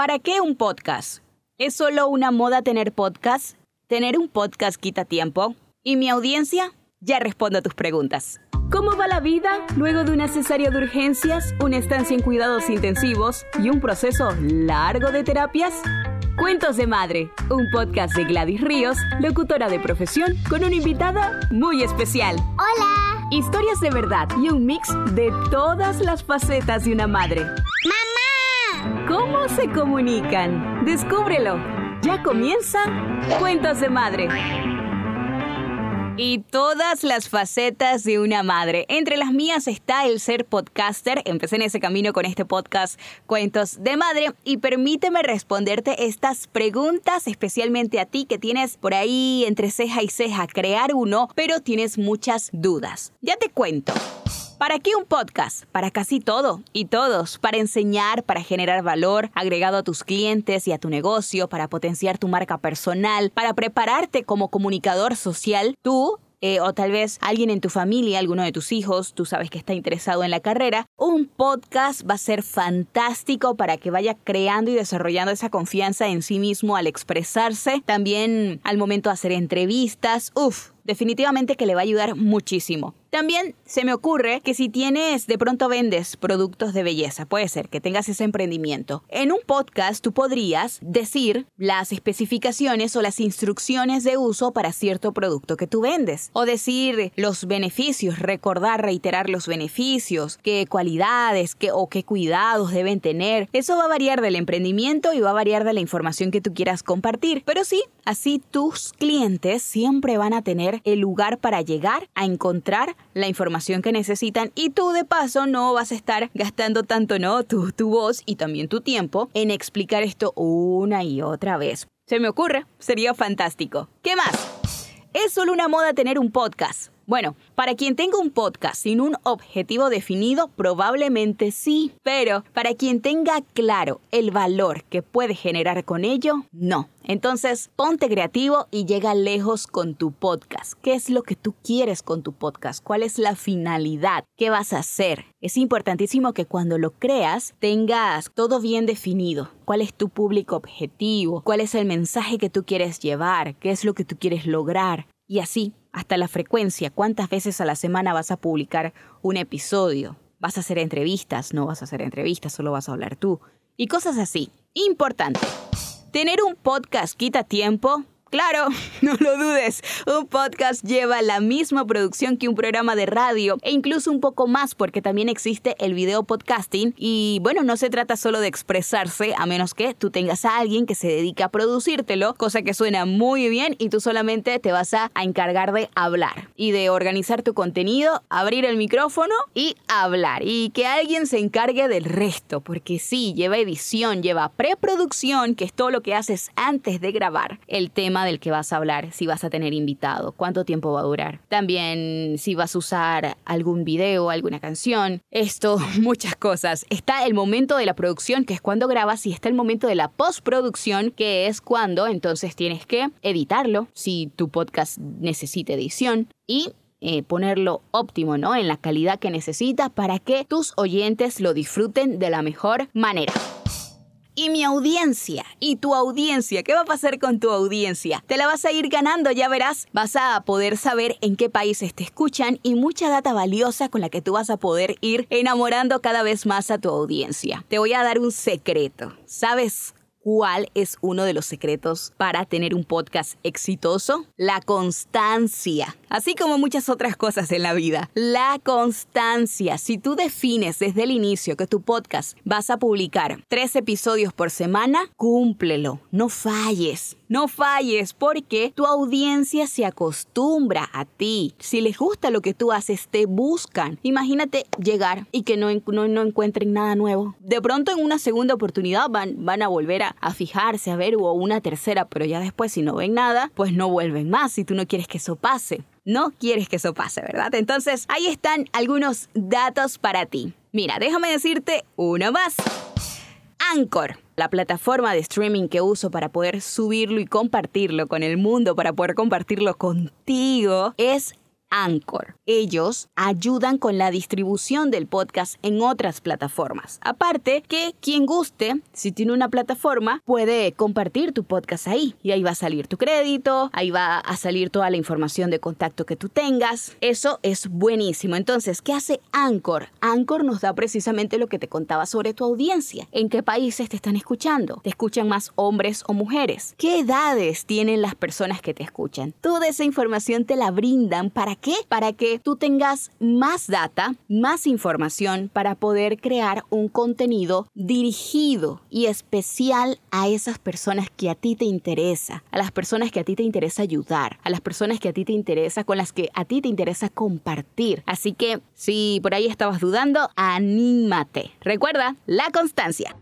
¿Para qué un podcast? ¿Es solo una moda tener podcast? ¿Tener un podcast quita tiempo? ¿Y mi audiencia? Ya respondo a tus preguntas. ¿Cómo va la vida luego de una cesárea de urgencias, una estancia en cuidados intensivos y un proceso largo de terapias? Cuentos de Madre, un podcast de Gladys Ríos, locutora de profesión, con una invitada muy especial. Hola. Historias de verdad y un mix de todas las facetas de una madre. ¿Cómo se comunican? Descúbrelo. Ya comienza Cuentos de Madre y todas las facetas de una madre. Entre las mías está el ser podcaster. Empecé en ese camino con este podcast Cuentos de Madre y permíteme responderte estas preguntas, especialmente a ti que tienes por ahí entre ceja y ceja crear uno, pero tienes muchas dudas. Ya te cuento. ¿Para qué un podcast? Para casi todo y todos, para enseñar, para generar valor agregado a tus clientes y a tu negocio, para potenciar tu marca personal, para prepararte como comunicador social, tú eh, o tal vez alguien en tu familia, alguno de tus hijos, tú sabes que está interesado en la carrera, un podcast va a ser fantástico para que vaya creando y desarrollando esa confianza en sí mismo al expresarse, también al momento de hacer entrevistas, uff, definitivamente que le va a ayudar muchísimo. También se me ocurre que si tienes, de pronto vendes productos de belleza, puede ser que tengas ese emprendimiento. En un podcast tú podrías decir las especificaciones o las instrucciones de uso para cierto producto que tú vendes. O decir los beneficios, recordar, reiterar los beneficios, qué cualidades qué, o qué cuidados deben tener. Eso va a variar del emprendimiento y va a variar de la información que tú quieras compartir. Pero sí, así tus clientes siempre van a tener el lugar para llegar a encontrar la información que necesitan y tú de paso no vas a estar gastando tanto, ¿no? Tu, tu voz y también tu tiempo en explicar esto una y otra vez. Se me ocurre, sería fantástico. ¿Qué más? ¿Es solo una moda tener un podcast? Bueno, para quien tenga un podcast sin un objetivo definido, probablemente sí, pero para quien tenga claro el valor que puede generar con ello, no. Entonces, ponte creativo y llega lejos con tu podcast. ¿Qué es lo que tú quieres con tu podcast? ¿Cuál es la finalidad? ¿Qué vas a hacer? Es importantísimo que cuando lo creas tengas todo bien definido. ¿Cuál es tu público objetivo? ¿Cuál es el mensaje que tú quieres llevar? ¿Qué es lo que tú quieres lograr? Y así, hasta la frecuencia, cuántas veces a la semana vas a publicar un episodio. ¿Vas a hacer entrevistas? No vas a hacer entrevistas, solo vas a hablar tú. Y cosas así. Importante. Tener un podcast quita tiempo, Claro, no lo dudes, un podcast lleva la misma producción que un programa de radio e incluso un poco más porque también existe el video podcasting. Y bueno, no se trata solo de expresarse a menos que tú tengas a alguien que se dedique a producírtelo, cosa que suena muy bien y tú solamente te vas a, encargar de hablar y de organizar tu contenido, abrir el micrófono y hablar y que alguien se encargue del resto porque sí, lleva edición, lleva preproducción, que es todo lo que haces antes de grabar el tema del que vas a hablar, si vas a tener invitado, cuánto tiempo va a durar. También si vas a usar algún video, alguna canción, esto, muchas cosas. Está el momento de la producción, que es cuando grabas, y está el momento de la postproducción, que es cuando entonces tienes que editarlo, si tu podcast necesita edición, y eh, ponerlo óptimo, ¿no? En la calidad que necesitas para que tus oyentes lo disfruten de la mejor manera y mi audiencia y tu audiencia. ¿Qué va a pasar con tu audiencia? Te la vas a ir ganando, ya verás. Vas a poder saber en qué países te escuchan y mucha data valiosa con la que tú vas a poder ir enamorando cada vez más a tu audiencia. Te voy a dar un secreto. ¿Sabes ¿Cuál es uno de los secretos para tener un podcast exitoso? La constancia, así como muchas otras cosas en la vida. La constancia. Si tú defines desde el inicio que tu podcast vas a publicar tres episodios por semana, cúmplelo, no falles. No falles porque tu audiencia se acostumbra a ti. Si les gusta lo que tú haces, te buscan. Imagínate llegar y que no, no, encuentren nada nuevo. De pronto en una segunda oportunidad van, van a volver a, a fijarse, a ver, o una tercera, pero ya después si no ven nada, pues no vuelven más si tú no quieres que eso pase. No quieres que eso pase, ¿verdad? Entonces ahí están algunos datos para ti. Mira, déjame decirte uno más. Anchor, la plataforma de streaming que uso para poder subirlo y compartirlo con el mundo, para poder compartirlo contigo, es Anchor. Ellos ayudan con la distribución del podcast en otras plataformas. Aparte que quien guste, si tiene una plataforma, puede compartir tu podcast ahí y ahí va a salir tu crédito, ahí va a salir toda la información de contacto que tú tengas. Eso es buenísimo. Entonces, ¿qué hace Anchor? Anchor nos da precisamente lo que te contaba sobre tu audiencia. ¿En qué países te están escuchando? ¿Te escuchan más hombres o mujeres? ¿Qué edades tienen las personas que te escuchan? Toda esa información te la brindan. ¿Para qué? Para que tú tengas más data, más información para poder crear un contenido dirigido y especial a esas personas que a ti te interesa, a las personas que a ti te interesa ayudar, a las personas que a ti te interesa, con las que a ti te interesa compartir. Así que si por ahí estabas dudando, anímate. Recuerda, la constancia.